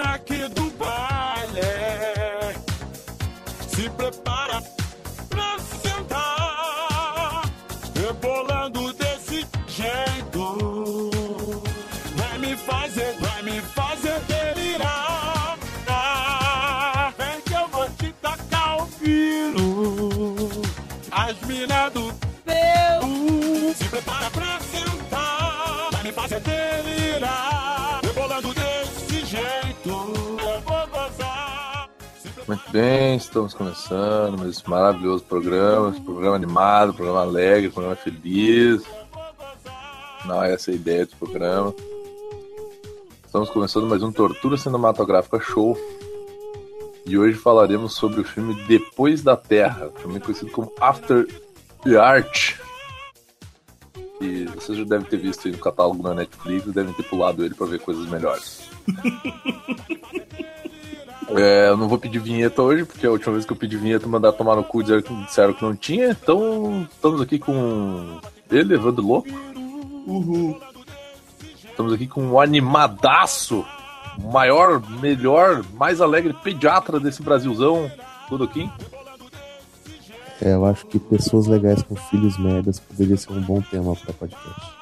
aqui do baile bem, estamos começando mais esse maravilhoso programa, programa animado, programa alegre, programa feliz. Não é essa a ideia desse programa. Estamos começando mais um Tortura Cinematográfica Show. E hoje falaremos sobre o filme Depois da Terra, também conhecido como After the Art. E vocês já devem ter visto aí no catálogo na Netflix devem ter pulado ele para ver coisas melhores. É, eu não vou pedir vinheta hoje, porque a última vez que eu pedi vinheta mandar tomar no cu disseram que, disseram que não tinha. Então estamos aqui com ele, Evandro Louco. Uhul. Estamos aqui com o animadaço, o maior, melhor, mais alegre pediatra desse Brasilzão, Tudoquim. É, eu acho que pessoas legais com filhos merdas poderia ser um bom tema para podcast.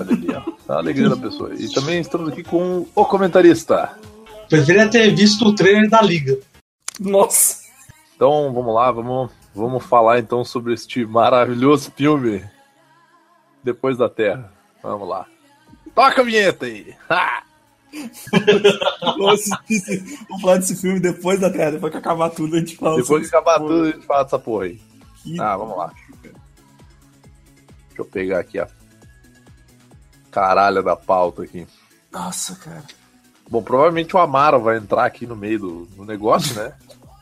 Olha ali, ó. A alegria da pessoa. E também estamos aqui com o comentarista. Preferia ter visto o trailer da Liga. Nossa. Então vamos lá, vamos, vamos falar então sobre este maravilhoso filme Depois da Terra. Vamos lá. Toca a vinheta aí! Ha! Nossa, Vamos falar desse filme depois da Terra, depois que acabar tudo a gente fala. Depois que acabar esse tudo, a gente fala dessa porra aí. Que- Ah, vamos lá. Deixa eu pegar aqui a caralha da pauta aqui. Nossa, cara. Bom, provavelmente o Amaro vai entrar aqui no meio do, do negócio, né?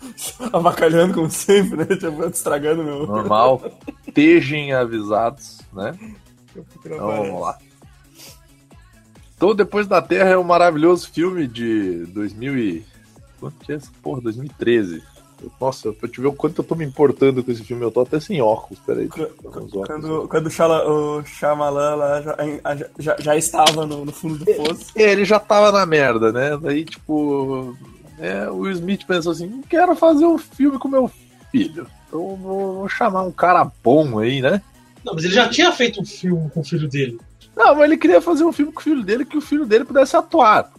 Avacalhando como sempre, né? Tipo, estragando meu. Normal. Tejem avisados, né? Então vamos lá. Então, Depois da Terra é um maravilhoso filme de 2000 e... Quanto que é essa porra? 2013. Nossa, pra te ver o quanto eu tô me importando com esse filme, eu tô até sem óculos, peraí. óculos. Quando, quando o, Shala, o Shyamalan lá já, já, já, já estava no, no fundo do poço. É, ele já tava na merda, né? Daí, tipo, é, o Will Smith pensou assim: não quero fazer um filme com meu filho. Então vou, vou chamar um cara bom aí, né? Não, mas ele já tinha feito um filme com o filho dele. Não, mas ele queria fazer um filme com o filho dele que o filho dele pudesse atuar.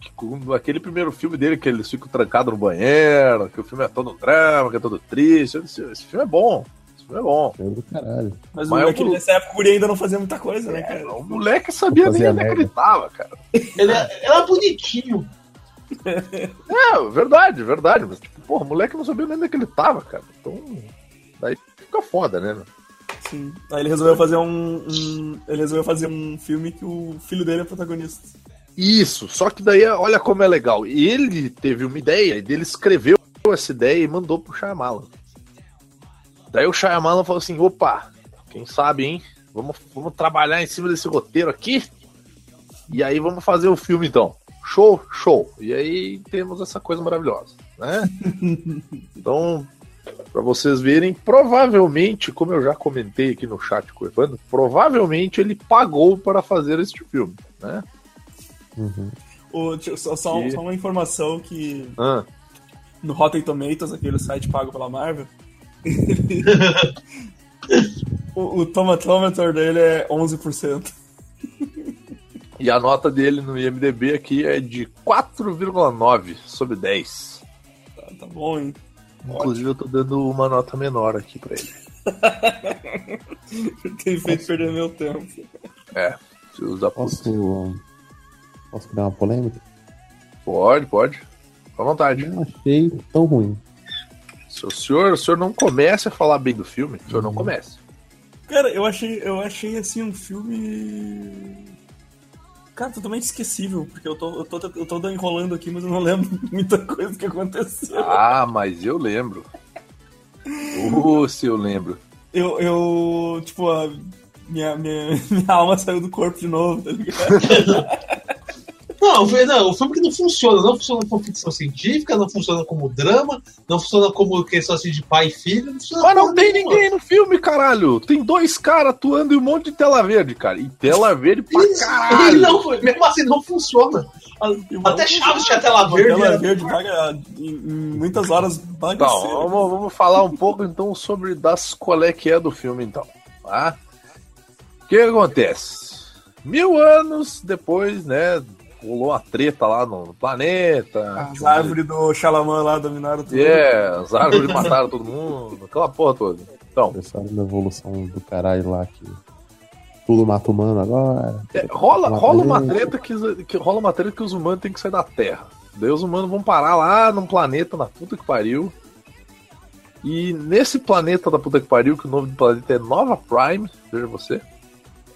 Aquele primeiro filme dele, que eles ficam trancados no banheiro, que o filme é todo drama, que é todo triste. disse, Esse filme é bom. Esse filme é bom. É do caralho. Mas, Mas o moleque eu- nessa época o guri ainda não fazia muita coisa, né, cara? O moleque sabia nem é ele tava, cara. Ele é- era bonitinho. É, verdade, verdade. Mas, tipo, porra, o moleque não sabia nem onde é que ele tava, cara. Então, daí fica foda, né? Sim. Aí ele resolveu fazer um, um- Ele resolveu fazer um filme que o filho dele é protagonista. Isso, só que daí, olha como é legal. Ele teve uma ideia, e ele escreveu essa ideia e mandou pro Shyamalan. Daí o Shyamalan falou assim, opa, quem sabe, hein? Vamos, vamos trabalhar em cima desse roteiro aqui, e aí vamos fazer o filme então. Show, show. E aí temos essa coisa maravilhosa, né? então, pra vocês verem, provavelmente, como eu já comentei aqui no chat com o Evandro, provavelmente ele pagou para fazer este filme, né? Uhum. O, só, só, E- só uma informação que Ah, no Rotten Tomatoes, aquele site pago pela Marvel, o, o tomatômetro dele é 11%. E a nota dele no IMDB aqui é de 4,9 sobre 10. Tá, tá bom, hein? Inclusive eu tô dando uma nota menor aqui pra ele. Tem feito perder meu tempo. É, se usar Posso. Posso criar uma polêmica? Pode, pode. Fica à vontade. Não achei tão ruim. Se o senhor, o senhor não comece a falar bem do filme, o senhor não comece. Cara, eu achei, eu achei assim um filme. Cara, totalmente esquecível, porque eu tô, eu tô, eu tô enrolando aqui, mas eu não lembro muita coisa que aconteceu. Ah, mas eu lembro. Uh, se eu lembro. Eu, eu tipo, a minha, minha, minha alma saiu do corpo de novo, tá ligado? Não, o filme- não, o filme que não funciona. Não funciona como ficção científica, não funciona como drama, não funciona como questão assim de pai e filho. Não funciona Mas não tem nenhuma. ninguém no filme, caralho. Tem dois caras atuando e um monte de tela verde, cara. E tela verde pra ele caralho. não, mesmo assim, não funciona. Até Chaves tinha tela verde. Tela né? verde vaga em, em muitas horas Então, bagaceira. vamos, vamos falar um pouco então sobre das qual é que é do filme então. Tá? O que acontece? Mil anos depois, né? Rolou uma treta lá no, planeta. As árvores do Xalamã lá dominaram tudo. É, as árvores mataram todo mundo, aquela porra toda. Então, Começaram uma evolução do caralho lá que tudo mata humano agora. é, rola, rola uma treta que, que rola uma treta que os humanos têm que sair da Terra. Daí os humanos vão parar lá num planeta na puta que pariu. E nesse planeta da puta que pariu, que o nome do planeta é Nova Prime, veja você,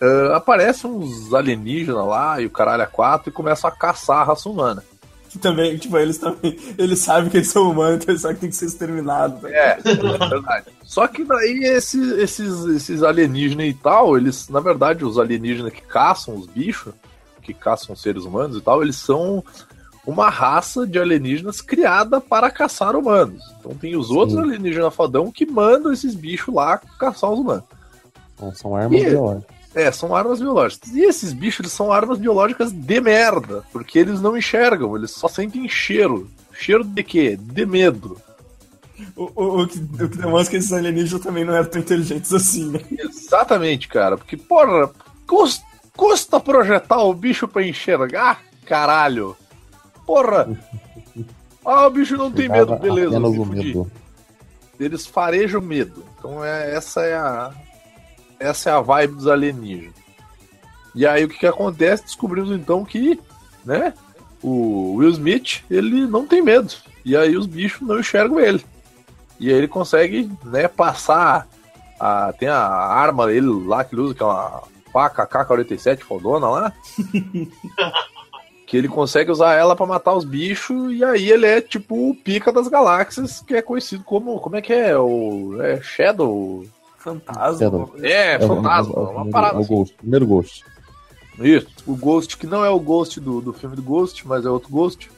ah, aparecem uns alienígenas lá e o caralho a quatro e começam a caçar a raça humana. Que também, tipo, eles também. Eles sabem que eles são humanos, então eles sabem que tem que ser exterminados. né? É, é verdade. Só que daí esses, esses, esses alienígenas e tal, eles, na verdade, os alienígenas que caçam os bichos, que caçam os seres humanos e tal, eles são uma raça de alienígenas criada para caçar humanos. Então tem os outros Sim. alienígenas fodão que mandam esses bichos lá caçar os humanos. Então, são armas E- biológicas. É, são armas biológicas. E esses bichos eles são armas biológicas de merda, porque eles não enxergam, eles só sentem cheiro. Cheiro de quê? De medo. O, o, o que, o que demonstra que esses alienígenas também não eram tão inteligentes assim, né? Exatamente, cara. Porque, porra, cus- custa projetar o bicho pra enxergar? Caralho. Porra. Ah, o bicho não tem medo, beleza. Medo. Eles farejam medo. Então é, essa é a. Essa é a vibe dos alienígenas. E aí o que, que acontece? Descobrimos então que, né? O Will Smith, ele não tem medo. E aí os bichos não enxergam ele. E aí ele consegue, né, passar. A, tem a arma dele lá que ele usa, que é uma faca K-47 fodona lá. que ele consegue usar ela pra matar os bichos. E aí ele é tipo o pica das galáxias, que é conhecido como. Como é que é? O. É Shadow. Fantasma. Shadow. alguma coisa. É, o- fantasma. é o uma primeiro- parada. é o assim. Ghost, primeiro Ghost. Isso. O Ghost, que não é o Ghost do, do filme do Ghost, mas é outro Ghost.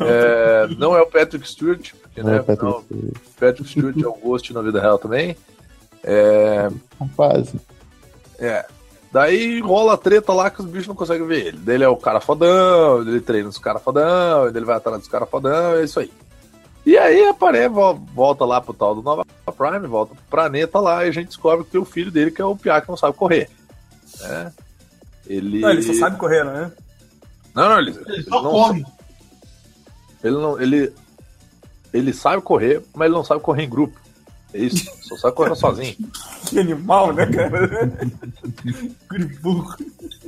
É, não é o Patrick Stewart, porque Não né, é o Patrick não, Stewart. Patrick Stewart é o Ghost na vida real também. É, Quase. é. Daí rola a treta lá que os bichos não conseguem ver ele. Ele é o cara fodão, ele treina os caras fodão, ele vai atrás dos caras fodão, é isso aí. E aí aparece, vo- volta lá pro tal do Nova Prime, volta pro planeta lá e a gente descobre que tem o filho dele, que é o Piá que não sabe correr. né? Ele... Não, ele só sabe correr, não é? Não, não, ele, Ele ele só não, corre. ele não. Ele. Ele sabe correr, mas ele não sabe correr em grupo. É isso. Só sabe correr sozinho. Que animal, né, cara? Griburro.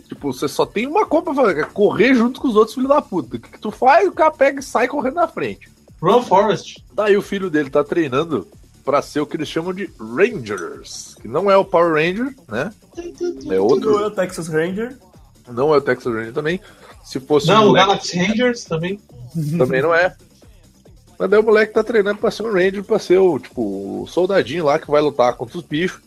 Tipo, você só tem uma coisa pra fazer, que é correr junto com os outros filhos da puta. O que, que tu faz? O cara pega e sai correndo na frente. Run Forest. Daí o filho dele tá treinando pra ser o que eles chamam de Rangers. Que não é o Power Ranger, né? É Não é outro. o Texas Ranger. Não é o Texas Ranger também. Se fosse Não, um o moleque, Galaxy Rangers também. também não é. Mas daí o moleque tá treinando pra ser um Ranger, pra ser o, tipo, o soldadinho lá que vai lutar contra os bichos.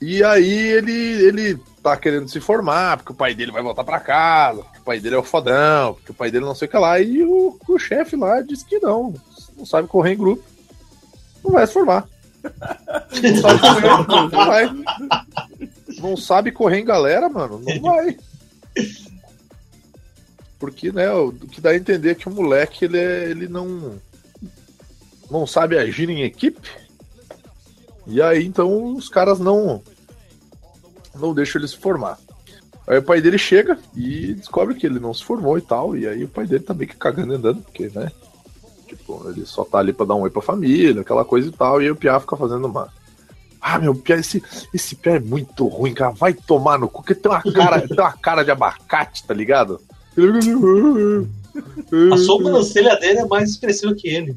E aí ele, ele tá querendo se formar, porque o pai dele vai voltar pra casa, pai dele é o fodão, porque o pai dele não sei o que lá. E o, o chefe lá disse que não, não sabe correr em grupo, não vai se formar. Não sabe correr, não vai. Não sabe correr em galera, mano, não vai. Porque, né, o que dá a entender é que o moleque, ele, é- ele não não sabe agir em equipe. E aí, então, os caras não não deixam ele se formar. Aí o pai dele chega e descobre que ele não se formou e tal. E aí o pai dele tá meio que cagando e andando, porque, né? Tipo, ele só tá ali pra dar um oi pra família, aquela coisa e tal. E aí o Piá fica fazendo uma. Ah, meu, Piá, esse, esse Piá é muito ruim, cara. Vai tomar no cu, que tem uma cara, tem uma cara de abacate, tá ligado? A sobrancelha dele é mais expressiva que ele.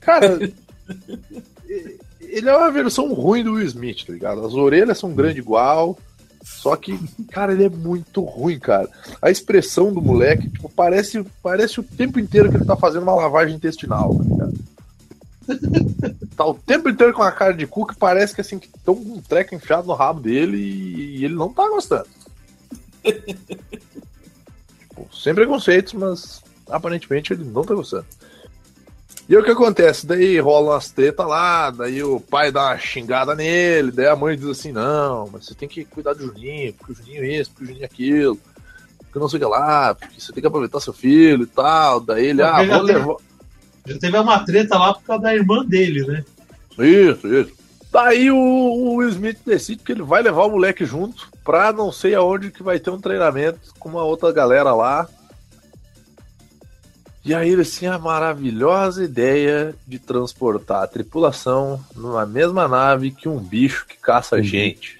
Cara, ele é uma versão ruim do Will Smith, tá ligado? As orelhas são grandes igual, só que, cara, ele é muito ruim, cara. A expressão do moleque, tipo, parece, parece o tempo inteiro que ele tá fazendo uma lavagem intestinal, tá ligado? Tá o tempo inteiro com a cara de cu que parece que assim, que tão um treco enfiado no rabo dele e, e ele não tá gostando. tipo, sem preconceitos, mas aparentemente ele não tá gostando. E aí o que acontece? Daí rola umas treta lá, daí o pai dá uma xingada nele, daí a mãe diz assim, não, mas você tem que cuidar do Juninho, porque o Juninho é isso, porque o Juninho é aquilo. que não sei o que lá, porque você tem que aproveitar seu filho e tal. Daí ele, Porque ah, já vou levar. Já teve uma treta lá por causa da irmã dele, né? Isso, isso. Daí o, o Will Smith decide que ele vai levar o moleque junto pra não sei aonde que vai ter um treinamento com uma outra galera lá. E aí ele tinha a maravilhosa ideia de transportar a tripulação numa mesma nave que um bicho que caça Uhum. gente.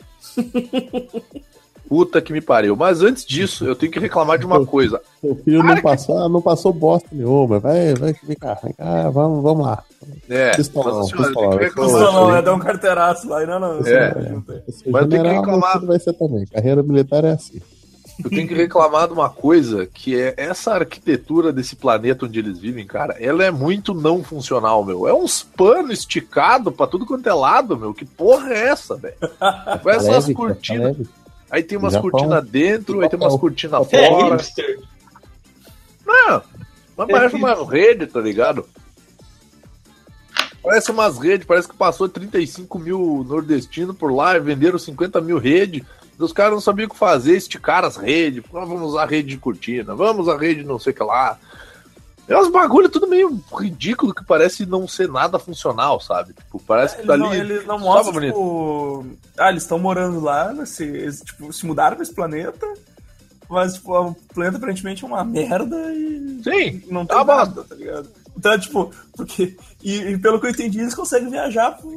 Puta que me pariu. Mas antes disso, eu tenho que reclamar de uma coisa. Seu filho não passou, não passou bosta nenhuma. Vai, vai, vem cá, vem cá, vamos, vamos lá. É, Pistolão, Nossa Senhora, pistolão. Pistolão, é dar um carteiraço lá. e Não, não. É. tem. Mas eu tenho que reclamar. vai ser também. Carreira militar é assim. Eu tenho que reclamar de uma coisa que é essa arquitetura desse planeta onde eles vivem, cara, ela é muito não funcional, meu. É uns panos esticados pra tudo quanto é lado, meu. Que porra é essa, velho? Vai essas Leve, cara, cortinas. Aí tem umas cortinas dentro, aí tem umas cortinas É, fora. hipster. Não, mas É parece uma rede, tá ligado? Parece umas redes, parece que passou 35 mil nordestinos por lá e venderam 50 mil redes. Os caras não sabiam o que fazer, esticaram as redes. Ah, vamos usar rede de cortina, vamos usar rede não sei o que lá. É uns bagulho tudo meio ridículo que parece não ser nada funcional, sabe? Tipo, parece que Eles tá não, ali. eles não mostram, tipo... Ah, eles estão morando lá, né, se, eles, tipo, se mudaram pra esse planeta, mas, tipo, o planeta aparentemente é uma merda e Sim, não tem tá nada, tá ligado? Então, tipo, porque... E, e pelo que eu entendi, eles conseguem viajar pro...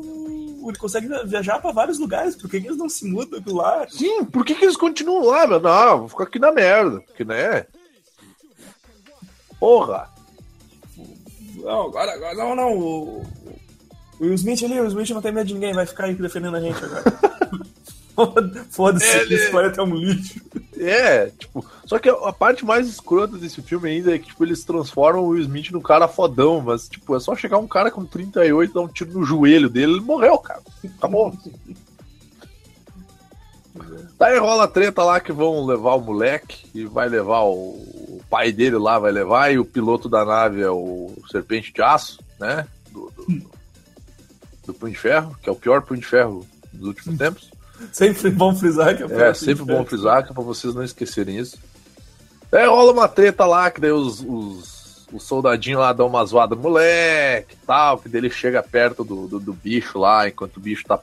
Ele consegue viajar pra vários lugares, por que que eles não se mudam do lá? Sim, por que, que eles continuam lá, meu? Não, vou ficar aqui na merda, porque né? Porra! Não, agora, agora não, não. O, o Will Smith ali, o Will Smith não tem medo de ninguém, vai ficar aí defendendo a gente agora. Foda- Foda-se, Ele- esse planeta é um lixo. É, tipo, só que a parte mais escrota desse filme ainda é que, tipo, eles transformam o Will Smith num cara fodão, mas, tipo, é só chegar um cara com 38, dar um tiro no joelho dele, ele morreu, cara. Acabou. Daí rola a treta lá que vão levar o moleque e vai levar o, o pai dele lá, vai levar, e o piloto da nave é o Serpente de Aço, né? Do, do, do Punho de Ferro, que é o pior Punho de Ferro dos últimos tempos. Sempre bom frisar que é, É, sempre bom frisar, que é pra vocês não esquecerem isso. É, rola uma treta lá, que daí os, os, os soldadinhos lá dão uma zoada moleque e tal, que daí ele chega perto do, do, do bicho lá, enquanto o bicho tá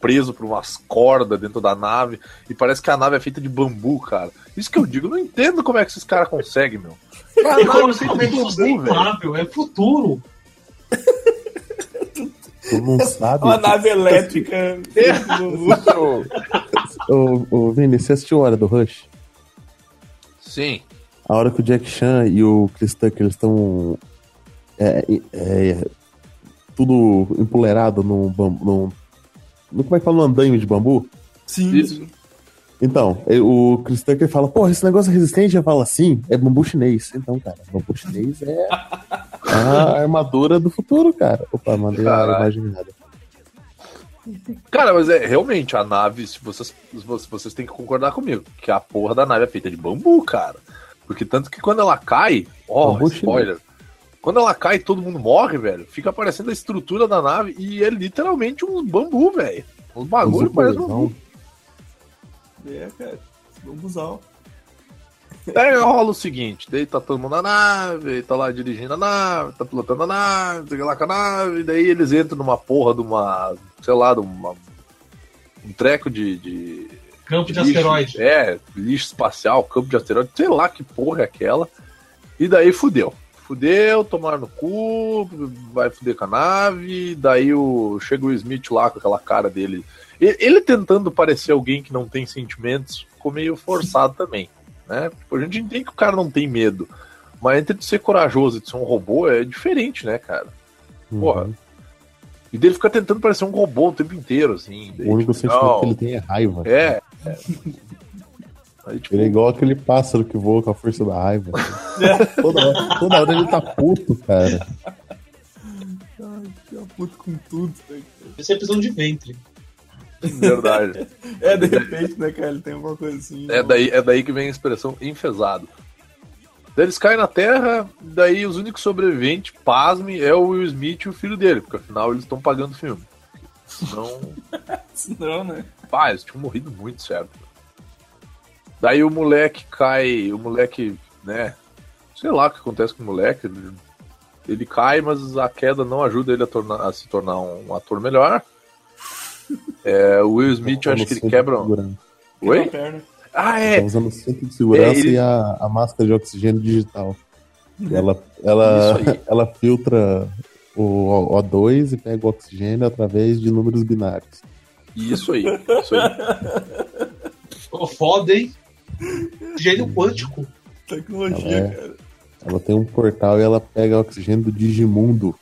preso por umas cordas dentro da nave, e parece que a nave é feita de bambu, cara. Isso que eu digo, não entendo como é que esses caras conseguem, meu. A É é de bambu, velho. sustentável, é futuro. Tu não sabe. Uma nave elétrica. Ô, ô, Vini, você assistiu a Hora do Rush? Sim. A hora que o Jack Chan e o Chris Tucker eles estão. É, é, tudo empoleirado num bambu. Num, no- como é que fala? Num andaime de bambu? Sim, Isso. Sim. Então, o Chris Tucker fala, pô, esse negócio é resistente, eu falo assim, é bambu chinês. Então, cara, bambu chinês é a armadura do futuro, cara. Opa, mandei a Caralho. imagem errada. Cara, mas é realmente a nave, se vocês, vocês, têm que concordar comigo, que a porra da nave é feita de bambu, cara. Porque tanto que quando ela cai, ó, spoiler. Quando ela cai e todo mundo morre, velho, fica aparecendo a estrutura da nave e é literalmente um bambu, velho. Os bagulho parece bambu. É, cara. Bambuzal. Aí rola o seguinte, daí tá todo mundo na nave, tá lá dirigindo a nave, tá pilotando a nave, sei lá com a nave, daí eles entram numa porra de uma, sei lá, de uma, um treco de- de Campo de lixo, asteroide. É, lixo espacial, campo de asteroide, sei lá que porra é aquela. E daí fudeu. Fudeu, tomaram no cu, vai fuder com a nave, daí o, chega o Smith lá com aquela cara dele. Ele tentando parecer alguém que não tem sentimentos, ficou meio forçado também. Né? Tipo, a gente entende que o cara não tem medo. Mas entre de ser corajoso e de ser um robô é diferente, né, cara? Porra. Uhum. E dele ficar tentando parecer um robô o tempo inteiro, assim. daí, O único tipo, sentimento não, que ele tem é raiva. É. é. Aí, tipo, Ele é igual aquele pássaro que voa com a força da raiva. toda, hora, toda hora ele tá puto, cara. Fica puto com tudo. né, Esse é prisão de ventre. Verdade. É, de repente, né, cara? Ele tem alguma coisa assim. É daí, é daí que vem a expressão enfesado. Daí eles caem na terra, daí os únicos sobreviventes, pasme, é o Will Smith e o filho dele, porque afinal eles estão pagando o filme. Senão, Não, né? pá, eles tinham morrido muito certo. Daí o moleque cai, o moleque, né? Sei lá o que acontece com o moleque. Ele, ele cai, mas a queda não ajuda ele a, tornar, a se tornar um ator melhor. É, o Will Smith, eu acho que ele quebra. Oi? Perna. Ah, Tá é. usando o cinto de segurança É, ele- e a, a máscara de oxigênio digital. Ela, ela, aí. ela filtra o O2 e pega o oxigênio através de números binários. Isso aí. Isso aí. Foda, hein? Gênio quântico. Tecnologia, É. cara. Ela tem um portal e ela pega o oxigênio do Digimundo.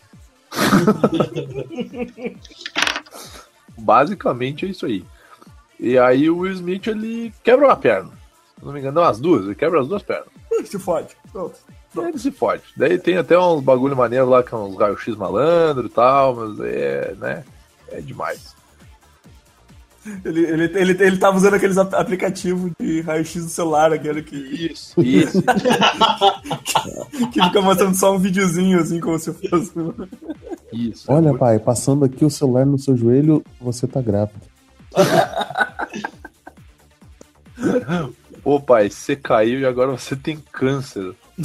Basicamente é isso aí. E aí o Will Smith ele quebra uma perna. Se não me engano, não, as duas. Ele quebra as duas pernas. Se fode. Pronto. Daí ele se fode. Daí tem até uns bagulho maneiro lá, que é uns raio-x malandro e tal, mas é, né? É demais. Ele, ele, ele, ele tava usando aqueles ap- aplicativos de raio-x do celular, aquele que, Isso. Isso. que fica mostrando só um videozinho, assim, como se fosse. isso. Olha, pai, passando aqui o celular no seu joelho, você tá grávida. Pô, pai, você caiu e agora você tem câncer.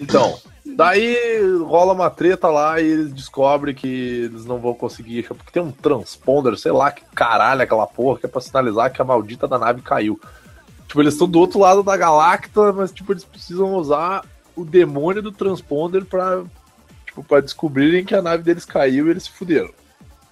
então, daí rola uma treta lá e eles descobrem que eles não vão conseguir. Porque tem um transponder, sei lá que caralho é aquela porra, que é pra sinalizar que a maldita da nave caiu. Tipo, eles estão do outro lado da galacta, mas tipo, eles precisam usar o demônio do transponder pra, tipo, pra descobrirem que a nave deles caiu e eles se fuderam.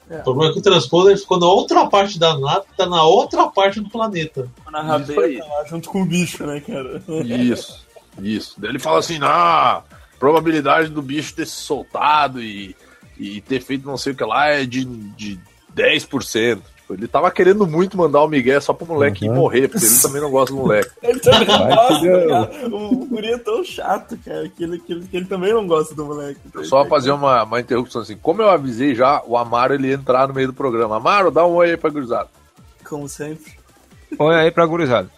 O problema é que o transponder ficou na outra parte da nave, tá na outra parte do planeta. Na rabeira tá lá junto com o bicho, né, cara? Isso, isso. Daí ele fala assim, ah, probabilidade do bicho ter se soltado e, e ter feito não sei o que lá é de, de 10%. Tipo, ele tava querendo muito mandar o Miguel só pro moleque ir Uhum. morrer, porque ele também não gosta do moleque. Ele também não gosta, cara. O guri é tão chato, cara, que ele, que ele, que ele também não gosta do moleque. Só fazer uma, uma interrupção assim. Como eu avisei já, o Amaro ele ia entrar no meio do programa. Amaro, dá um oi aí pra gurizada. Como sempre. Põe aí pra gurizada.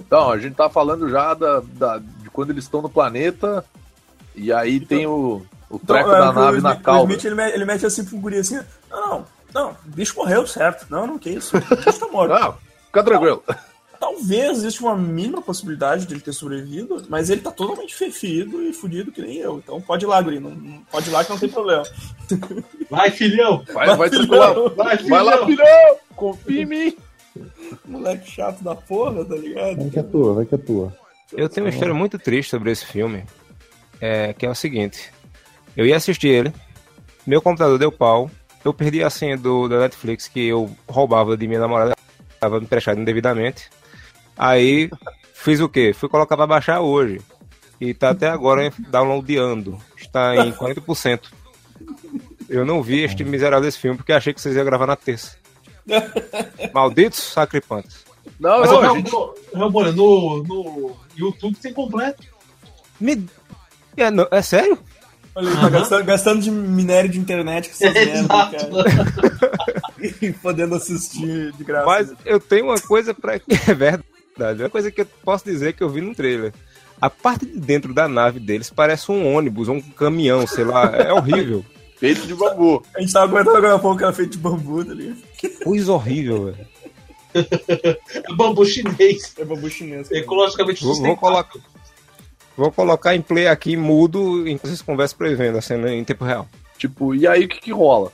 Então, a gente tá falando já da, da- quando eles estão no planeta, e aí tem o, o treco Então, é, da o nave Smith- na O cauda. Smith, ele, ele mete assim pro guri assim, não, não, não, o bicho morreu, certo. Não, não, que isso, o bicho tá morto. Ah, fica tranquilo. Talvez existe uma mínima possibilidade de ele ter sobrevivido, mas ele tá totalmente fe- ferido e fudido que nem eu. Então pode ir lá, guri, não, não- pode ir lá que não tem problema. Vai, filhão! Vai, vai, filhão. tranquilo. Vai, Vai lá, filhão! filhão! Confia em mim! Moleque chato da porra, tá ligado? Vai que é tua, vai que é tua. Eu tenho uma história muito triste sobre esse filme, é, que é o seguinte. Eu ia assistir ele, meu computador deu pau, eu perdi a senha do, da Netflix que eu roubava de minha namorada, estava me emprestado indevidamente. Aí fiz o quê? Fui colocar pra baixar hoje. E tá até agora downloadando. Está em 40%. Eu não vi este miserável desse filme porque achei que vocês iam gravar na terça. Malditos sacripantes. Não, Mas, não, Real- gente- Moura, no, no YouTube tem completo. Me... É, não- é sério? Olha, ele tá gastando, gastando de minério de internet com essas merdas, cara. E podendo assistir de graça. Mas eu tenho uma coisa pra. É verdade. Uma coisa que eu posso dizer que eu vi no trailer. A parte de dentro da nave deles parece um ônibus, um caminhão, sei lá. É horrível. feito de bambu. A gente tava comentando agora há pouco que era feito de bambu, tá ligado? Coisa horrível, velho. É bambu chinês. É bambu chinês. cara. Ecologicamente Vou, vou colocar. Vou colocar em play aqui mudo enquanto vocês conversam prevendo a cena em tempo real. Tipo, e aí o que que rola?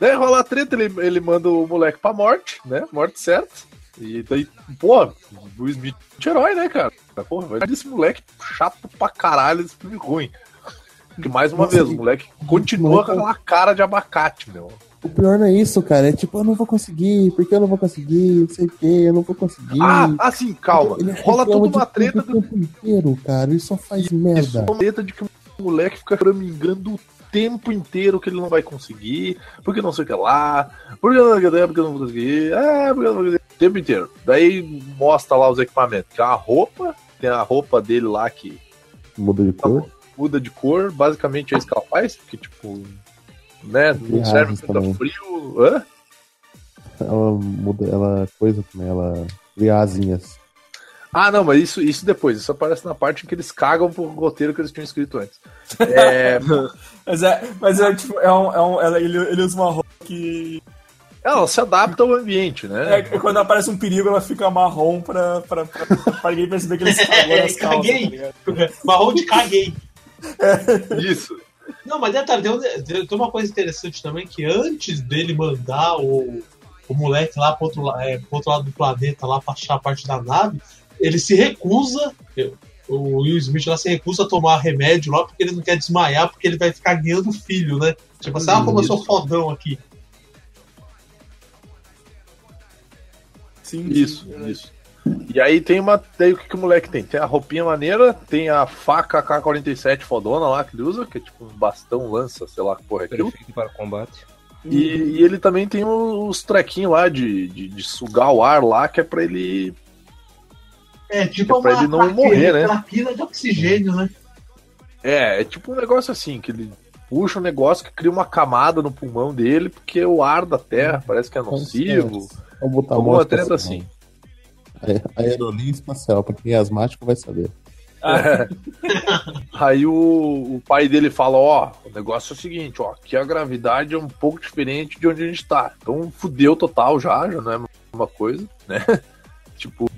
Daí rola a treta, ele, ele manda o moleque pra morte, né? Morte certa. E daí, pô, o Smith é herói, né, cara? Porra, vai desse moleque chato pra caralho, esse filme ruim. Porque mais uma Nossa, vez, o moleque continua com aquela cara de abacate, meu. O pior não é isso, cara. É tipo, eu não vou conseguir, porque eu não vou conseguir, não sei o que, eu não vou conseguir. Ah, assim, calma. Ele Rola toda uma de treta tudo o tempo inteiro, cara. Ele só faz Isso, merda. uma treta de que o moleque fica choramingando o tempo inteiro que ele não vai conseguir, porque não sei o que lá, porque não sei o que, porque eu não vou conseguir, é, porque eu não vou conseguir, o tempo inteiro. Daí mostra lá os equipamentos, que é a roupa, tem a roupa dele lá que Muda de cor. muda de cor, basicamente é isso que ela faz, porque tipo, né, não serve também. frio, hã? Ela muda, ela coisa também, ela cria asinhas. Ah, não, mas isso, isso depois, isso aparece na parte em que eles cagam pro roteiro que eles tinham escrito antes. É, Mas é, mas é tipo, é um, é um, ela- ele, ele usa uma roupa que. Ela se adapta ao ambiente, É, né? é quando aparece um perigo, ela fica marrom pra, pra, pra, pra ninguém perceber que eles cagou É, nas calças, caguei. tá? Marrom de caguei. Isso. Não, mas detalhe, tem, um- tem uma coisa interessante também, que antes dele mandar o, o moleque lá pro outro, é, pro outro lado do planeta, lá pra achar a parte da nave, ele se recusa, o Will Smith lá se recusa a tomar remédio lá, porque ele não quer desmaiar, porque ele vai ficar guiando o filho, né? Tipo assim, ah, como eu sou fodão aqui. Sim, Isso, sim, isso. E aí tem uma. Tem o que, que o moleque tem? Tem a roupinha maneira, tem a faca K-47 fodona lá que ele usa, que é tipo um bastão, lança, sei lá que porra é aquilo. Perfeito para combate. E, e ele também tem os trequinhos lá de, de, de sugar o ar lá, que é pra ele. É, tipo É pra uma ele não traquina- morrer, né? traquina de oxigênio, né? É, é tipo um negócio assim, que ele puxa um negócio que cria uma camada no pulmão dele, porque o ar da terra parece que é nocivo. Vamos botar moto treta espacial. assim. É, aerolinha espacial, pra quem é asmático vai saber. Aí o, o pai dele fala, ó, o negócio é o seguinte, ó, aqui a gravidade é um pouco diferente de onde a gente tá. Então fudeu total já, já não é uma coisa, né? tipo,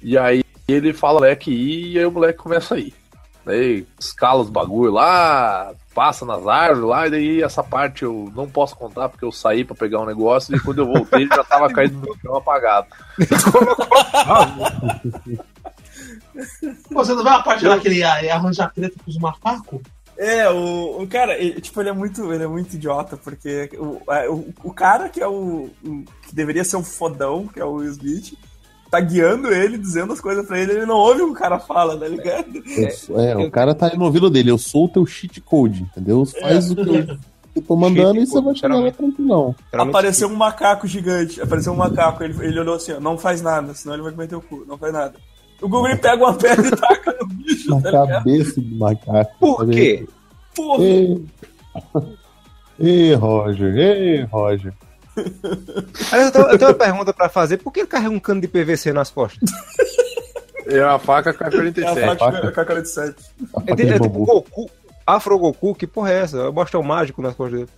e aí ele fala moleque ir, e aí o moleque começa a ir. Daí escala os bagulho lá, passa nas árvores lá, e daí essa parte eu não posso contar porque eu saí pra pegar um negócio e quando eu voltei ele já tava caído no chão apagado. Pô, você não vê a parte lá que ele arranja treta com os macacos? É, o, o cara, ele, tipo, ele é muito, ele é muito idiota, porque o, é, o, o cara que é o, o- que deveria ser o fodão, que é o Will Smith, tá guiando ele, dizendo as coisas pra ele, ele não ouve o que o cara fala, tá ligado? Eu é, o cara tá no ouvido dele, eu sou o teu cheat code, entendeu? Faz o que eu, eu tô mandando e você vai chegar lá tranquilão. Apareceu um macaco gigante, apareceu um macaco, ele, ele olhou assim, ó, não faz nada, senão ele vai comer teu cu, não faz nada. O Google ele pega uma pedra e taca no bicho, Na tá cabeça do macaco. Por sabe? quê? Porra, Ei, ei, Roger, ei, Roger. Aliás, eu, tenho, eu tenho uma pergunta pra fazer. Por que ele carrega um cano de PVC nas costas? É a faca é a K-47. faca K-47. A É, de é tipo. Goku, Afro Goku, que porra é essa? É o bastão mágico nas costas dele.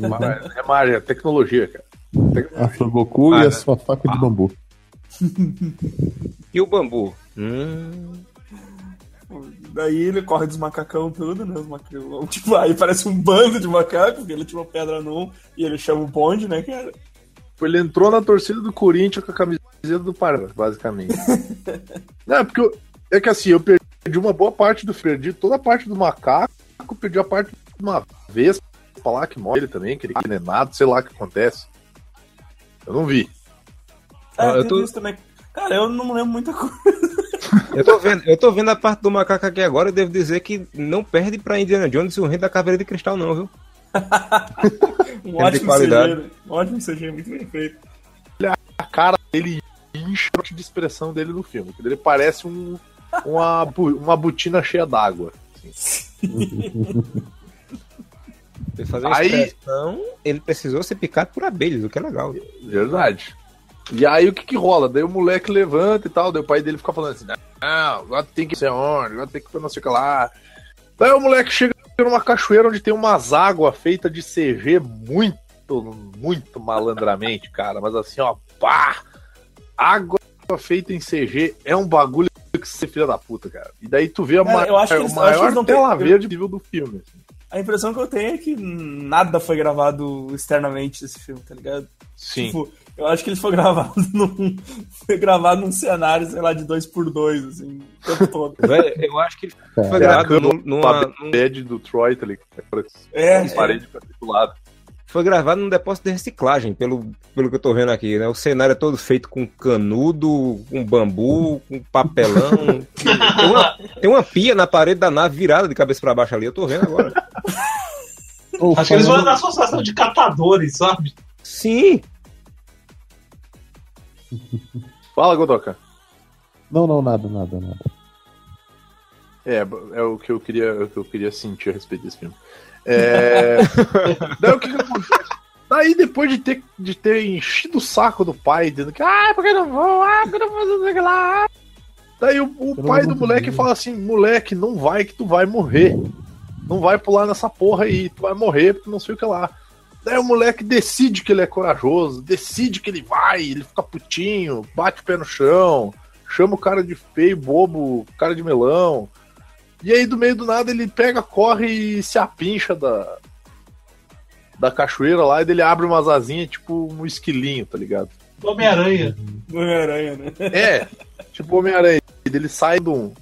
É mágica, é tecnologia, cara. Afro Goku Ah, e a sua faca de bambu. E o bambu? Hum. Daí ele corre dos macacão tudo, né? Os macacão, tipo, aí parece um bando de macacos, porque ele tirou pedra num e ele chama o bonde, né, cara? Ele entrou na torcida do Corinthians com a camiseta do Parma, basicamente. Não, é porque eu- é que assim, eu perdi uma boa parte do perdi toda a parte do macaco, perdi a parte de uma vez falar que morre ele também, que ele é envenenado, sei lá o que acontece. Eu não vi. É, eu tem tô- isso também. Cara, eu não lembro muita coisa. Eu tô, vendo, eu tô vendo a parte do macaco aqui agora e devo dizer que não perde pra Indiana Jones e o Rei da Caveira de Cristal, não, viu? Um de ótimo qualidade. CG, né? Um ótimo CG, muito bem feito. A cara dele incha de expressão dele no filme. que Ele parece um, uma, uma botina cheia d'água. Uma Aí- ele precisou ser picado por abelhas, o que é legal. Verdade. E aí o que que rola? Daí o moleque levanta e tal, daí o pai dele fica falando assim, não, agora tem que ser onde, agora tem que ir não sei o que lá. Daí o moleque chega numa cachoeira onde tem umas águas feitas de CG muito, muito malandramente, cara. Mas assim, ó, pá! Água feita em CG é um bagulho que você é filha da puta, cara. E daí tu vê a Cara, eles- que maior eles não têm- tela eu- verde possível do filme. assim. A impressão que eu tenho é que nada foi gravado externamente desse filme, tá ligado? Sim. Tipo, eu acho que ele foi gravado num, foi gravado num cenário, sei lá, de 2x2, assim, o tempo todo. Velho, eu acho que ele foi É gravado num- numa, num- bed do Troy, tá ligado? É, parede pra todo lado. foi gravado num depósito de reciclagem, pelo, pelo que eu tô vendo aqui, né? O cenário é todo feito com canudo, com bambu, com papelão. tem, uma, tem uma pia na parede da nave virada de cabeça pra baixo ali, eu tô vendo agora. Acho que eles vão na associação de catadores, sabe? Sim, Fala, Godoka. Não, não, nada, nada, nada. É, é o que eu queria, é o que eu queria sentir a respeito desse filme. É... Daí o que? Daí depois de ter, de ter enchido o saco do pai, dizendo que, ah, por que não vou? Ah, por que não vou fazer lá? Daí o, o pai do moleque fala assim, moleque, não vai que tu vai morrer. Não vai pular nessa porra aí, tu vai morrer porque não sei o que lá. Daí o moleque decide que ele é corajoso, decide que ele vai, ele fica putinho, bate o pé no chão, chama o cara de feio, bobo, cara de melão. E aí, do meio do nada, ele pega, corre e se apincha da, da cachoeira lá, e ele abre umas asinhas, tipo um esquilinho, tá ligado? Homem-Aranha. Homem-Aranha, né? É, tipo Homem-Aranha. Ele sai de um,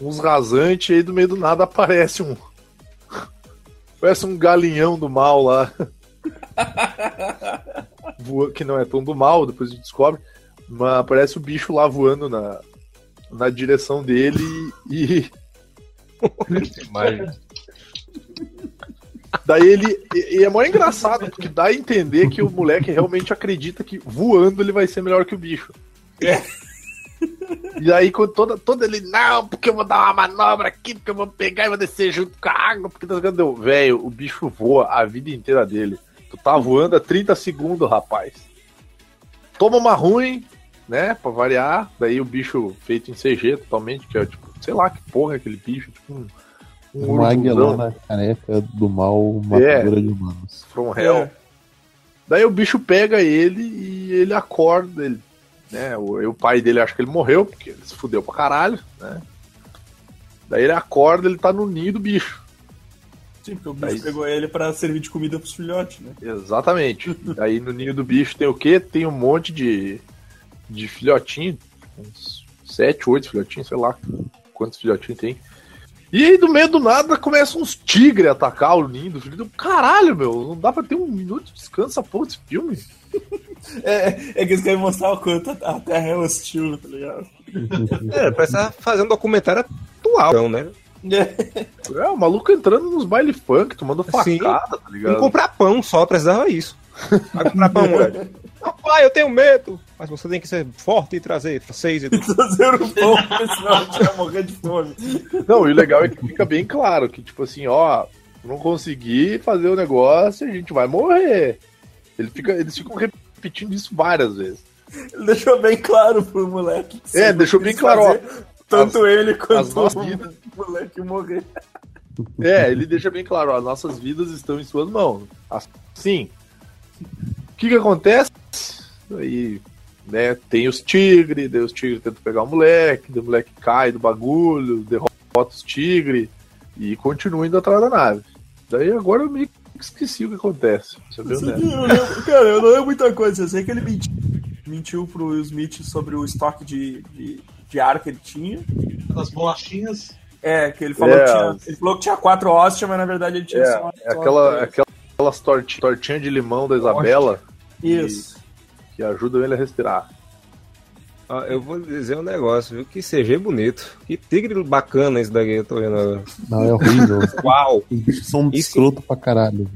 uns rasantes e aí do meio do nada aparece um. Parece um galinhão do mal lá. Voa- que não é tão do mal, depois a gente descobre. Mas aparece o bicho lá voando na, na direção dele e. Daí ele. E, e é mó engraçado, porque dá a entender que o moleque realmente acredita que voando ele vai ser melhor que o bicho. E aí, quando toda, toda ele, não, porque eu vou dar uma manobra aqui, porque eu vou pegar e vou descer junto com a água, porque tá jogando. Velho, o bicho voa a vida inteira dele. Tu tá voando a 30 segundos, rapaz. Toma uma ruim, né, pra variar. Daí o bicho feito em CG totalmente, que é tipo, sei lá que porra é aquele bicho, tipo um. um Uma águia urubuzão. lá na careca do mal, matadora de humanos. From Hell. É. Daí o bicho pega ele e ele acorda. Ele, né, o, e o pai dele acha que ele morreu, porque ele se fudeu pra caralho, né? Daí ele acorda, ele tá no ninho do bicho. Sim, porque o bicho Daí- pegou ele pra servir de comida pros filhotes, né? Exatamente. Daí no ninho do bicho tem o quê? Tem um monte de, de filhotinho. Uns sete, oito filhotinhos, sei lá quantos filhotinhos tem. E aí, do meio do nada, começam uns tigres a atacar o ninho do filho do caralho, meu. Não dá pra ter um minuto de descanso essa porra desse filme. É, é que eles querem mostrar o quanto a Terra é hostil, tá ligado? É, parece estar fazendo um documentário atual, né? É, o maluco entrando nos baile funk, tomando Sim. facada, tá Não ligado? comprar pão só, precisava isso. Vai comprar pão, moleque. Papai, eu tenho medo. Mas você tem que ser forte e trazer seis e tudo. Fazer um pão, senão a gente vai morrer de fome. Não, e o legal é que fica bem claro que, tipo assim, ó, não consegui fazer o negócio, a gente vai morrer. Ele fica, eles ficam repetindo isso várias vezes. Ele deixou bem claro pro moleque. que É, deixou bem claro, ó, Tanto ele as quanto nossas o vidas- moleque morrer. É, ele deixa bem claro, ó, nossas vidas estão em suas mãos. Assim, o que que acontece? Aí, né, tem os tigres, daí os tigres tentam pegar o moleque, o moleque cai do bagulho, derrota os tigres e continua indo atrás da nave. Daí agora eu meio que esqueci o que acontece. Isso né? cara, eu não lembro muita coisa. Eu sei que ele mentiu, mentiu pro Will Smith sobre o estoque de, de, de ar que ele tinha. Das bolachinhas. É, que ele falou, É, que, tinha, ele falou que tinha quatro hóstias, mas na verdade ele tinha É, só. é só aquela, aquelas torti- tortinhas de limão da Isabela Isso. que ajudam ele a respirar. Ó, eu vou dizer um negócio, viu? Que CG bonito. Que tigre bacana esse daqui, eu tô vendo agora. Não, é horrível. Uau! São Isso- escroto pra caralho.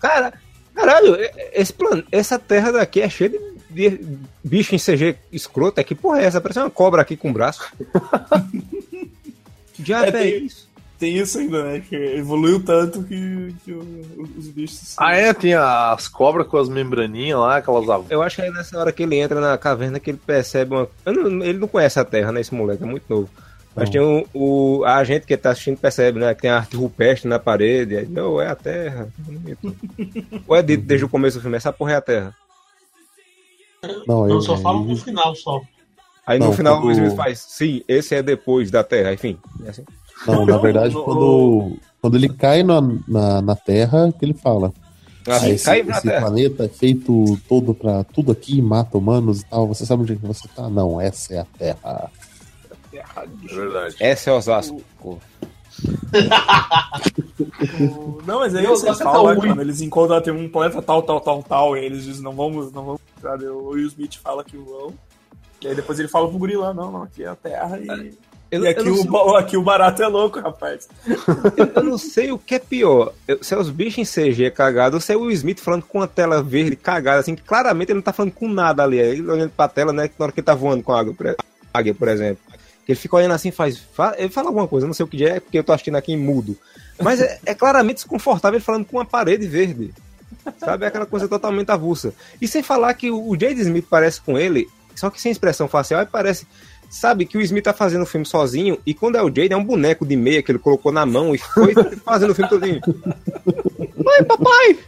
Cara, caralho, esse plan... essa terra daqui é cheia de, de bicho em CG escroto. É que porra é essa? Parece uma cobra aqui com braço. que diabo É, é, tem- isso? Tem isso ainda, né? Que evoluiu tanto que, que os bichos. Ah, é? Tem as cobras com as membraninhas lá, aquelas avó. Eu acho que é nessa hora que ele entra na caverna que ele percebe uma. não- ele não conhece a Terra, né? Esse moleque é muito novo. Mas tem o, o- A gente que tá assistindo percebe, né? Que tem a arte rupestre na parede. Aí, não, é a Terra. Ou é dito desde o começo do filme, essa porra é a Terra. Não, Eu é- só falo no final só. Aí Não, no final o quando- Will Smith faz, sim, esse é depois da Terra, enfim. É assim. Não, na verdade, No- quando, quando ele cai na, na, na Terra, que ele fala. Ah, Assim, esse, cai na esse planeta é feito todo pra tudo aqui, mata humanos e tal. Você sabe onde é que você tá? Não, essa é a Terra. É verdade. Essa é Osasco. O- Não, mas aí Meu, vocês tá falam, né, ruim. quando eles encontram tem um planeta tal, tal, tal, tal, e eles dizem, não vamos, não vamos. Sabe? O Will Smith fala que vão. E aí depois ele fala pro guri lá, não, não, aqui é a Terra e. Eu, e aqui, eu o, sei, aqui o barato é louco, rapaz. eu não sei o que é pior. Eu- se é os bichos em CG cagados ou se é o Will Smith falando com a tela verde cagada, assim, que claramente ele não tá falando com nada ali. Ele olhando pra tela, né? Na hora que ele tá voando com a água, águia, por exemplo. Ele fica olhando assim faz. fa- ele fala alguma coisa, eu não sei o que é, porque eu tô assistindo aqui em mudo. Mas é, é claramente desconfortável ele falando com uma parede verde. Sabe? É aquela coisa totalmente avulsa. E sem falar que o, Jade Smith parece com ele, só que sem expressão facial, e parece sabe que o Smith tá fazendo o filme sozinho e quando é o Jade é um boneco de meia que ele colocou na mão e foi fazendo o filme todinho. Mãe, papai!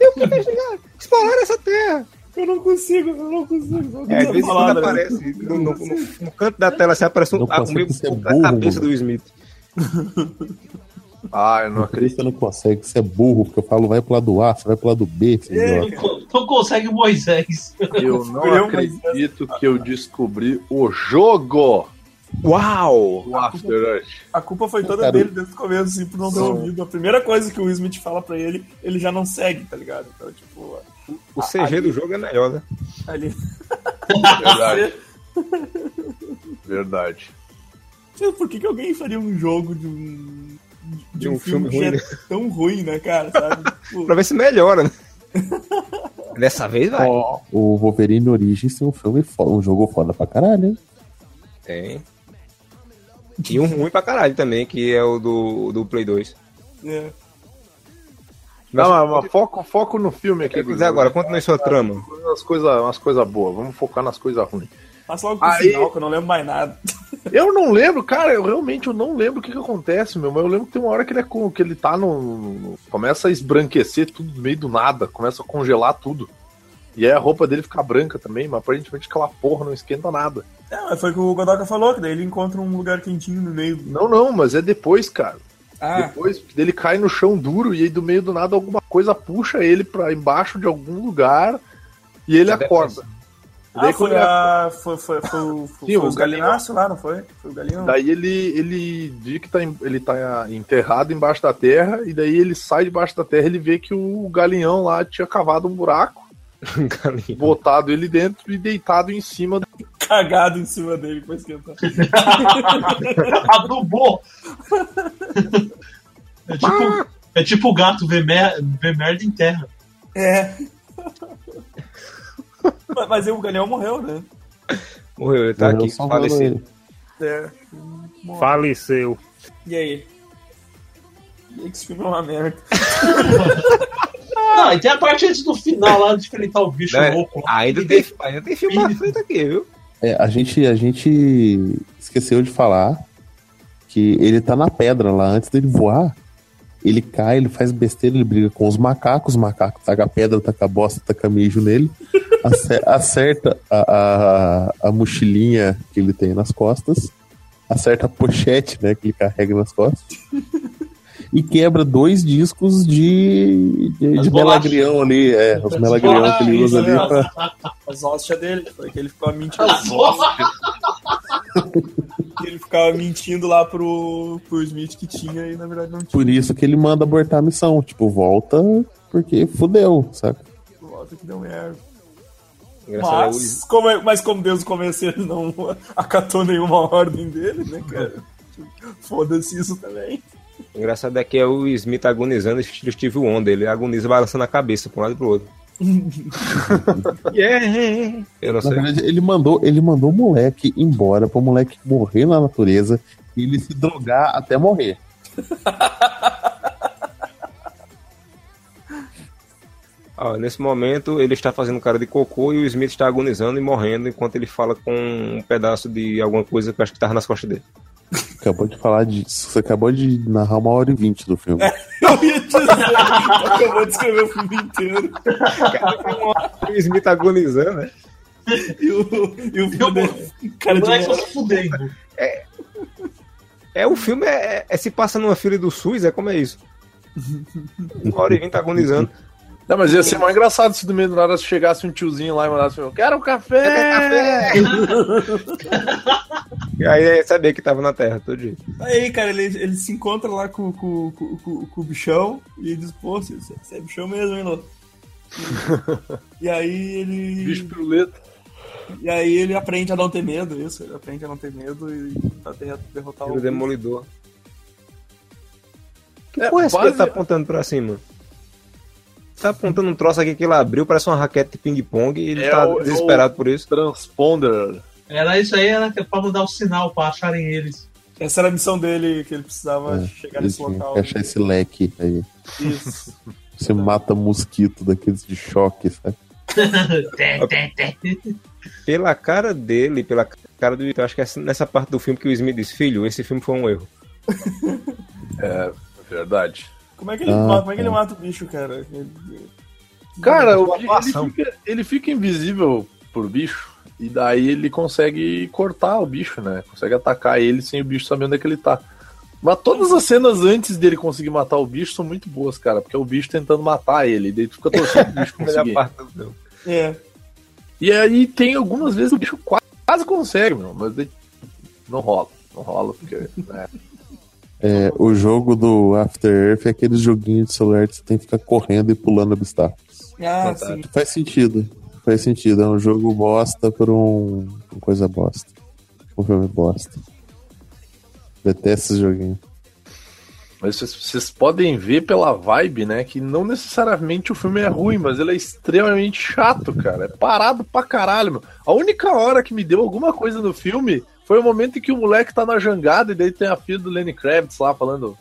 Eu quero chegar, explorar essa terra. Eu não consigo, eu não consigo. É, às vezes quando aparece no, no- no- no canto da tela, assim, aparece um, a, meio, a cabeça do Smith. Ah, eu não isso você não consegue, você é burro, porque eu falo vai pro lado A, você vai pro lado B, É, idiota. Não, co- não consegue o Moisés. Eu não Eu, acredito que eu descobri o jogo Uau! do After Earth. A culpa foi toda Cara, dele desde o começo, assim, por não ter ouvido. A primeira coisa que o Will Smith fala pra ele, ele já não segue, tá ligado? Então, tipo, O CG do jogo é melhor, né? ali. Verdade, verdade. Por que, que alguém faria um jogo de um. De um filme que ruim, é né? tão ruim, né, cara? Sabe? Tipo, Pra ver se melhora, né? Dessa vez vai. Ó, O Wolverine Origins tem um filme foda, um jogo foda pra caralho, hein? Tem. E um ruim pra caralho também, que é o do, do Play 2. é. não, mas, mas foco, foco no filme aqui. Dizer agora, continue sua trama. Umas coisas umas coisa boas, vamos focar nas coisas ruins. Passa logo pro Aí- final, que eu não lembro mais nada. Eu não lembro, cara, eu realmente eu não lembro o que, que acontece, meu, mas eu lembro que tem uma hora que ele, é com, que ele tá no, no- Começa a esbranquecer tudo no meio do nada, começa a congelar tudo. E aí a roupa dele fica branca também, mas aparentemente aquela porra não esquenta nada. É, mas foi o que o Godoka falou, que daí ele encontra um lugar quentinho no meio. do- Não, não, mas é depois, cara. Ah, Depois que ele cai no chão duro e aí do meio do nada alguma coisa puxa ele pra embaixo de algum lugar e ele acorda. Daí, ah quando foi, a, foi, foi, foi, o- foi, Sim, foi o galináceos lá, não foi? Foi o galinho. Daí ele, ele diz que tá, em- ele tá enterrado embaixo da terra, e daí ele sai debaixo da terra e ele vê que o galinhão lá tinha cavado um buraco, Galinha. botado ele dentro e deitado em cima. do- Cagado em cima dele pra esquentar. Adubou. É tipo, é tipo o gato ver, mer ver merda em terra. É. mas, o galinhão morreu, né? Morreu, ele tá Morreu aqui, ele. É. Morreu. Faleceu. E aí? E aí que esse filme é uma merda. Não, e tem a parte antes do final lá de enfrentar o bicho Né? louco. lá. Ainda tem, ainda tem filme na frente aqui, viu? É, a gente, a gente esqueceu de falar que ele tá na pedra lá antes dele voar. Ele cai, ele faz besteira, ele briga com os macacos, os macacos tacam a pedra, taca bosta, taca mijo nele, ace- acerta a, a, a mochilinha que ele tem nas costas, acerta a pochete né, que ele carrega nas costas, e quebra dois discos de, de, de melagrião ali, é, os melagrião que ele usa ali pra, As hóstias dele, foi que ele ficava mentindo. As ele ficava mentindo lá pro, pro Smith que tinha e na verdade não tinha. Por isso que ele manda abortar a missão. Tipo, volta porque fudeu, saca? Volta que deu merda. É o- Mas como, é- mas como Deus no começo ele não acatou nenhuma ordem dele, né, cara? Foda-se isso também. Engraçado é que é o Smith agonizando estilo Steve Wonder. Ele agoniza balançando a cabeça pra um lado e pro outro. yeah. Eu não Na sei. verdade, ele mandou, ele mandou o moleque embora pro moleque morrer na natureza e ele se drogar até morrer. Ó, nesse momento ele está fazendo cara de cocô e o Smith está agonizando e morrendo enquanto ele fala com um pedaço de alguma coisa que eu acho que tava nas costas dele. Acabou de falar disso. Você acabou de narrar uma hora e vinte do filme. Eu ia dizer, acabou de escrever o filme inteiro. o Smith agonizando, né? E o, e o filme cara O de mal. se fudendo. É, o filme é, é se passa numa fila do SUS, é como é isso? Uma hora e vinte agonizando. Não, mas ia ser mais engraçado se do meio do nada chegasse um tiozinho lá e mandasse eu quero um café! E aí é saber que tava na Terra, todo jeito. Aí, cara, ele, ele se encontra lá com, com, com, com, com o bichão e ele diz, pô, você, você é bichão mesmo, hein, louco? E, e aí ele. Bicho piruleta. E aí ele aprende a não ter medo, isso, ele aprende a não ter medo e der- derrotar O o. Demolidor. Que É, porra é essa que ele tá apontando pra cima? Tá apontando um troço aqui que ele abriu, parece uma raquete de ping-pong e ele É tá o- é desesperado por isso. Transponder. Era isso aí, era pra mandar o sinal pra acharem eles. Essa era a missão dele, que ele precisava É, chegar nesse local. achar esse leque aí. Isso. Você mata mosquito daqueles de choque, sabe? Pela cara dele, pela cara do. Eu acho que é nessa parte do filme que o Smith diz, filho, esse filme foi um erro. É verdade. Como é que ele, Ah, mata, como é que tá. ele mata o bicho, cara? Ele- Cara, o ele fica, ele fica invisível pro bicho. E daí ele consegue cortar o bicho, né? Consegue atacar ele sem o bicho saber onde é que ele tá. Mas todas as cenas antes dele conseguir matar o bicho são muito boas, cara. Porque é o bicho tentando matar ele. E daí tu fica torcendo pro bicho conseguir. parte do filme. É. E aí tem algumas vezes o bicho qua- quase consegue, meu. Mas daí não rola. Não rola, porque. Né? É, o jogo do After Earth é aquele joguinho de celular que você tem que ficar correndo e pulando obstáculos. Ah, sim. Faz sentido. Faz sentido. É um jogo bosta por um. uma coisa bosta. Um filme bosta. Detesto esse joguinho. Mas vocês, vocês podem ver pela vibe, né? Que não necessariamente o filme é ruim, mas ele é extremamente chato, cara. É parado pra caralho, meu. A única hora que me deu alguma coisa no filme foi o momento em que o moleque tá na jangada e daí tem a filha do Lenny Kravitz lá falando.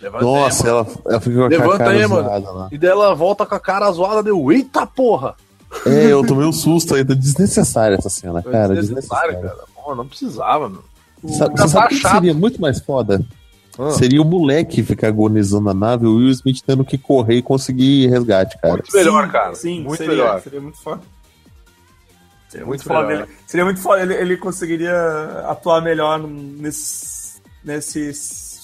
Levanta Nossa, aí, mano." ela, ela fica com a Levanta cara aí, mano. zoada lá. E daí ela volta com a cara zoada, deu, eita porra! É, eu tomei um susto ainda. Desnecessária essa cena, Foi cara. desnecessário, Desnecessária. cara. Pô, não precisava, meu. Sabe, Já você sabe tá o que seria muito mais foda? Ah. Seria o moleque ficar agonizando na nave e o Will Smith tendo que correr e conseguir resgate, cara. Muito melhor, Sim, cara. Sim, muito seria, melhor. Seria muito foda. Seria Muito muito, foda. melhor. Ele, seria muito foda. Ele, ele conseguiria atuar melhor nesse, nesse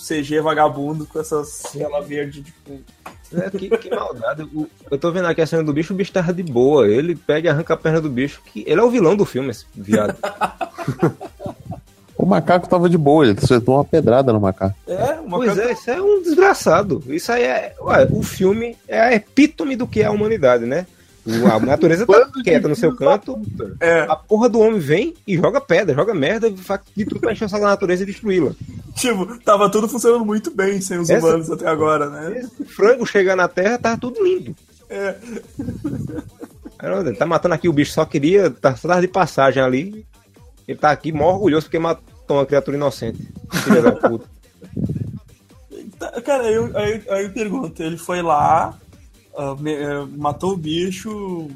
CG vagabundo com essas tela verde, tipo. É, que, que maldade. O- eu tô vendo aqui a cena do bicho, o bicho tava de boa. Ele pega e arranca a perna do bicho. Que, ele é o vilão do filme, esse viado. O macaco tava de boa, ele acertou uma pedrada no macaco. É, uma pois coisa. é, isso é um desgraçado. Isso aí é. Ué, o filme é a epítome do que é a humanidade, né? A natureza tá quieta no seu canto. É, A porra do homem vem e joga pedra, joga merda, e faz de tudo pra encher o saco da natureza e destruí-la. tipo, tava tudo funcionando muito bem sem os Essa- humanos até agora, né? O frango chegar na terra, tava tudo lindo. É. Caramba, tá matando aqui o bicho, só queria. Tá, só tava de passagem ali. Ele tá aqui mó orgulhoso porque matou uma criatura inocente. Filha da puta. Tá, Cara, aí eu, aí, aí eu pergunto, ele foi lá, matou o bicho,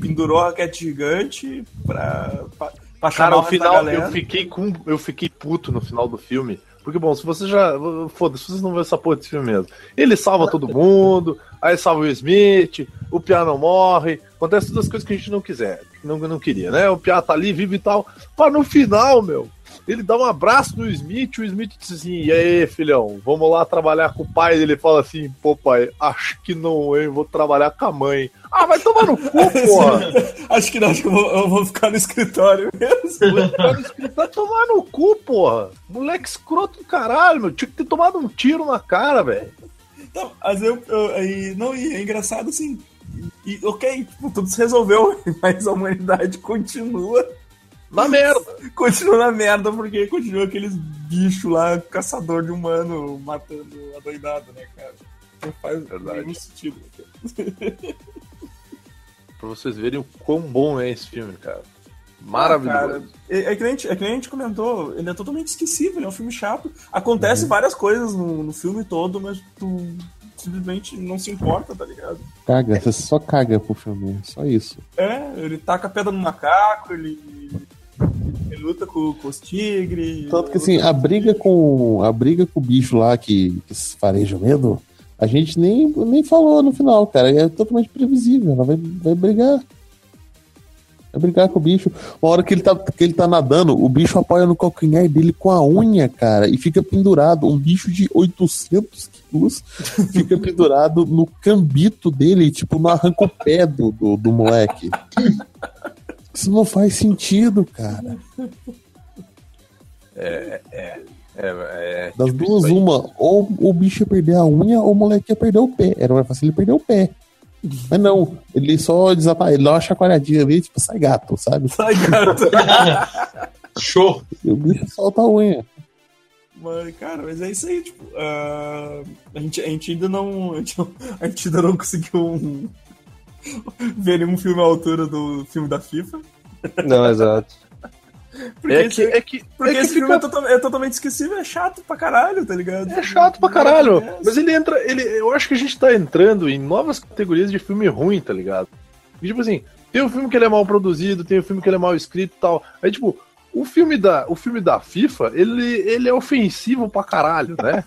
pendurou a raquete gigante pra, pra, pra Cara, o final, eu fiquei com. Eu fiquei puto no final do filme. Porque, bom, se você já. Foda-se, vocês não vê essa porra desse filme mesmo. Ele salva todo mundo, aí salva o Smith, o Pia não morre, acontece todas as coisas que a gente não quiser, não, não queria, né? O Pia tá ali, vive e tal. Mas no final, meu, ele dá um abraço no Smith, o Smith diz assim: e aí, filhão, vamos lá trabalhar com o pai. Ele fala assim: pô, pai, acho que não, hein? Vou trabalhar com a mãe. Ah, vai tomar no cu, porra! Acho que não, acho que eu vou, eu vou ficar no escritório mesmo. O cara escrito, vai tomar no cu, porra. Moleque escroto do caralho, meu. Tinha que ter tomado um tiro na cara, velho. Então, mas eu, eu- aí, não, e é engraçado assim. E, ok, tipo, tudo se resolveu, mas a humanidade continua, Na merda. continua na merda, porque continua aqueles bichos lá, caçador de humano, matando a doidada, né, cara? Não faz Verdade. nenhum sentido. Pra vocês verem o quão bom é esse filme, cara. Maravilhoso. Cara, é, é que nem a gente, é que nem a gente comentou, ele é totalmente esquecível, ele é um filme chato. Acontece várias coisas no, no filme todo, mas tu simplesmente não se importa, tá ligado? Caga, você só caga pro filme, só isso. É, ele taca a pedra no macaco, ele, ele luta com, com os tigres. Tanto que assim, a briga com. A briga com o bicho lá que, que se fareja o medo, a gente nem, nem falou no final, cara. É totalmente previsível. Ela vai, vai brigar. Vai brigar com o bicho. Uma hora que ele, tá, que ele tá nadando, o bicho apoia no calcanhar dele com a unha, cara, e fica pendurado. Um bicho de 800 quilos fica pendurado no cambito dele, tipo, não arranca o pé do, do, do moleque. Isso não faz sentido, cara. É, é, Das tipo duas, isso aí. uma, ou o bicho ia perder a unha ou o moleque ia perder o pé. Era mais fácil ele perder o pé. Mas não, ele só desapa, ele dá uma chacoalhadinha ali, tipo, sai gato, sabe? Sai, gato. Show! E o bicho solta a unha. Mas, cara, mas é isso aí, tipo. ah, a, gente, a gente ainda não. A gente, não- a gente ainda não conseguiu um- ver nenhum filme à altura do filme da FIFA. Não, exato. Porque, É esse, que, é que, porque é que esse filme fica- é, total- é totalmente esquecível, é chato pra caralho, tá ligado? É chato pra caralho. Mas ele entra. Ele, eu acho que a gente tá entrando em novas categorias de filme ruim, tá ligado? E, tipo assim, tem um filme que ele é mal produzido, tem um filme que ele é mal escrito e tal. Aí, tipo, o filme da, o filme da FIFA, ele, ele é ofensivo pra caralho, né?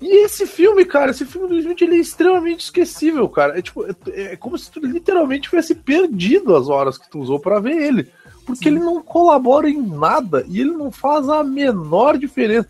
E esse filme, cara, esse filme do Smith, ele é extremamente esquecível, cara. É, tipo, é, é como se tu literalmente tivesse perdido as horas que tu usou pra ver ele. Porque ele não colabora em nada e ele não faz a menor diferença.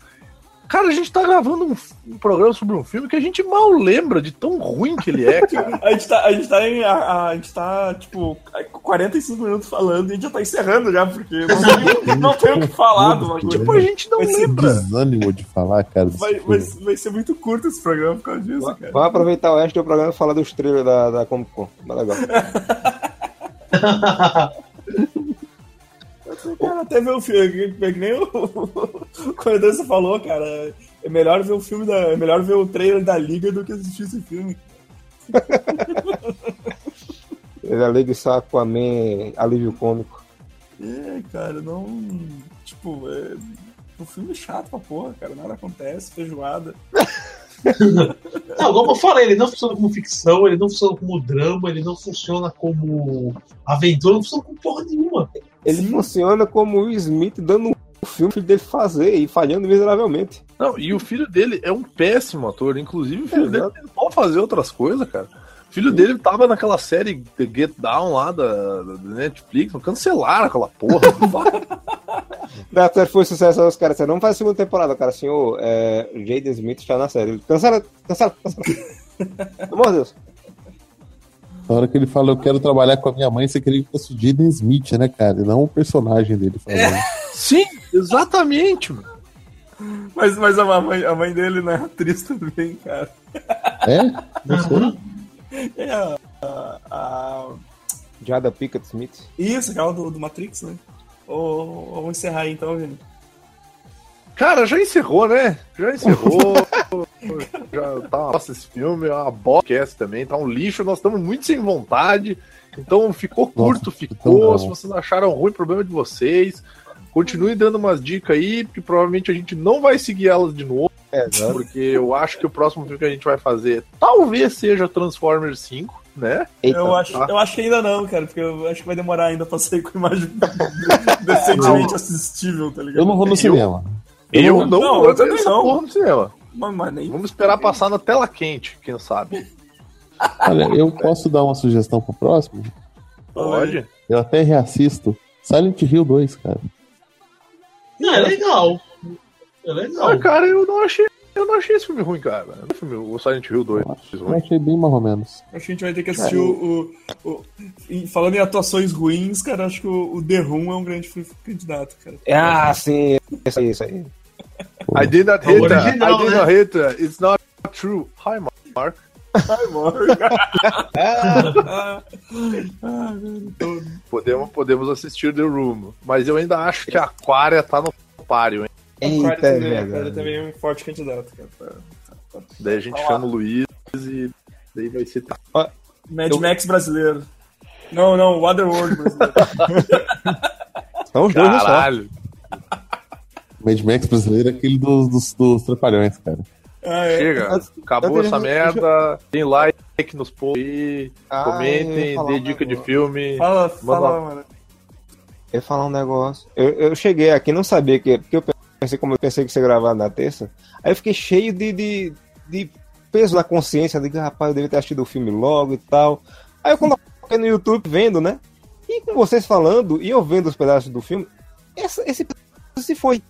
Cara, a gente tá gravando um, um programa sobre um filme que a gente mal lembra de tão ruim que ele é, cara. A gente tá, a gente tá em. A, a gente tá, tipo, 45 minutos falando e a gente já tá encerrando já, porque não tem, não tem o que falar do bagulho. Tipo, a gente não Vai ser lembra. Desânimo de falar, cara. Vai, vai, vai ser muito curto esse programa por causa disso, cara. Vamos aproveitar o resto do programa e falar dos trailers da, da Comic Con. Tá legal. Cara, até ver o filme, que, que nem o, o Corredor falou, cara. É melhor ver o filme da. É melhor ver o trailer da Liga do que assistir esse filme. Ele alega saco a mim, alívio cômico. É, cara, não. Tipo, é. O filme é chato pra porra, cara. Nada acontece, feijoada. Não, como eu falei, ele não funciona como ficção, ele não funciona como drama, ele não funciona como aventura, não funciona como porra nenhuma. Ele funciona como o Smith dando um filme dele fazer e falhando miseravelmente. Não, e o filho dele é um péssimo ator. Inclusive, o filho dele Exato. tentou fazer outras coisas, cara. O filho dele tava naquela série The Get Down lá da, da Netflix. Cancelaram aquela porra. Série foi sucesso, os caras fazer a segunda temporada, cara. Ô, é, Jaden Smith está na série. Cancela, cancela, cancela. Pelo amor de Deus. Na hora que ele fala, eu quero trabalhar com a minha mãe, você queria que fosse o Jaden Smith, né, cara? E não o personagem dele falando. Sim, exatamente, mano. Mas, mas a, mãe, a mãe dele não é atriz também, cara. É? Não sei. É a. a, a- Jada Pickett Smith. Isso, aquela do, do Matrix, né? Ou, vamos encerrar aí então, Vini. Cara, já encerrou, né? Já encerrou. já tá uma bosta esse filme, é uma bosta também, tá um lixo. Nós estamos muito sem vontade. Então ficou curto, ficou. então Se não. vocês acharam ruim, problema de vocês. Continue dando umas dicas aí, porque provavelmente a gente não vai seguir elas de novo. É, exato. Porque eu acho que o próximo filme que a gente vai fazer talvez seja Transformers 5, né? Eita. Eu acho, tá. eu acho que ainda não, cara, porque eu acho que vai demorar ainda pra sair com imagem decentemente assistível, tá ligado? Eu não vou no Eu- cinema. Eu não, não, vou eu também não. porra no cinema. Mas, mas nem. Vamos esperar passar na tela quente, quem sabe. Olha, eu posso dar uma sugestão pro próximo? Pode? Eu até reassisto Silent Hill 2, cara. Não, é legal. É Ah, legal. cara, eu não achei. Eu não achei esse filme ruim, cara. O, filme, o Silent Hill 2 Eu ruim. achei bem mais ou menos. Acho que a gente vai ter que assistir o, o, o- e Falando em atuações ruins, cara, acho que o, o The Room é um grande candidato, cara. Ah, sim. Isso aí, isso aí. I did not hit her. original, I did né? not hit her. It's not true. Hi, Mark. Ah, velho, tô- Podemos, podemos assistir The Room. Mas eu ainda acho que a Aquaria tá no páreo, hein? Eita, também, verdade. também é um forte candidato, cara. Daí a gente Vamos chama o Luiz e daí vai ser. Mad Eu- Max brasileiro. Não, não, Waterworld brasileiro. São os dois no só. Mad Max brasileiro é aquele dos, dos, dos Trapalhões, cara. Ah, é. Chega. Acabou essa merda. Tem like nos posts aí. Ah, Comentem, falar dê dica de negócio. filme. Fala, Manda fala, mano. Eu ia falar um negócio. Eu, eu cheguei aqui, não sabia que. Porque eu pensei, como eu pensei que você ia gravar na terça. Aí eu fiquei cheio de, de, de peso na consciência. Digo, rapaz, eu devia ter assistido o filme logo e tal. Aí eu coloquei no YouTube vendo, né? E com vocês falando e eu vendo os pedaços do filme, essa, esse pedaço se foi.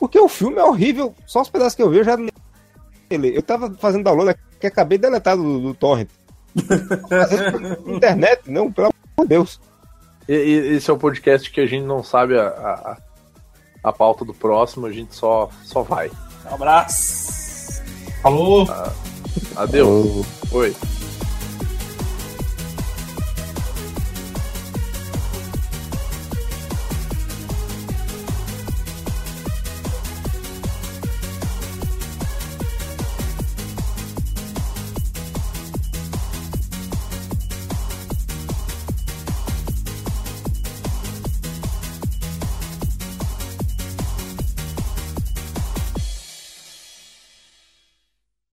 Porque o filme é horrível, só os pedaços que eu vi eu já. nele. Eu tava fazendo download que acabei de deletar do, do Torrent. Internet, não, pelo amor de Deus. E- e- Esse é o podcast que a gente não sabe a, a, a pauta do próximo, a gente só, só vai. Um abraço. Falou. Adeus. Eu- Oi.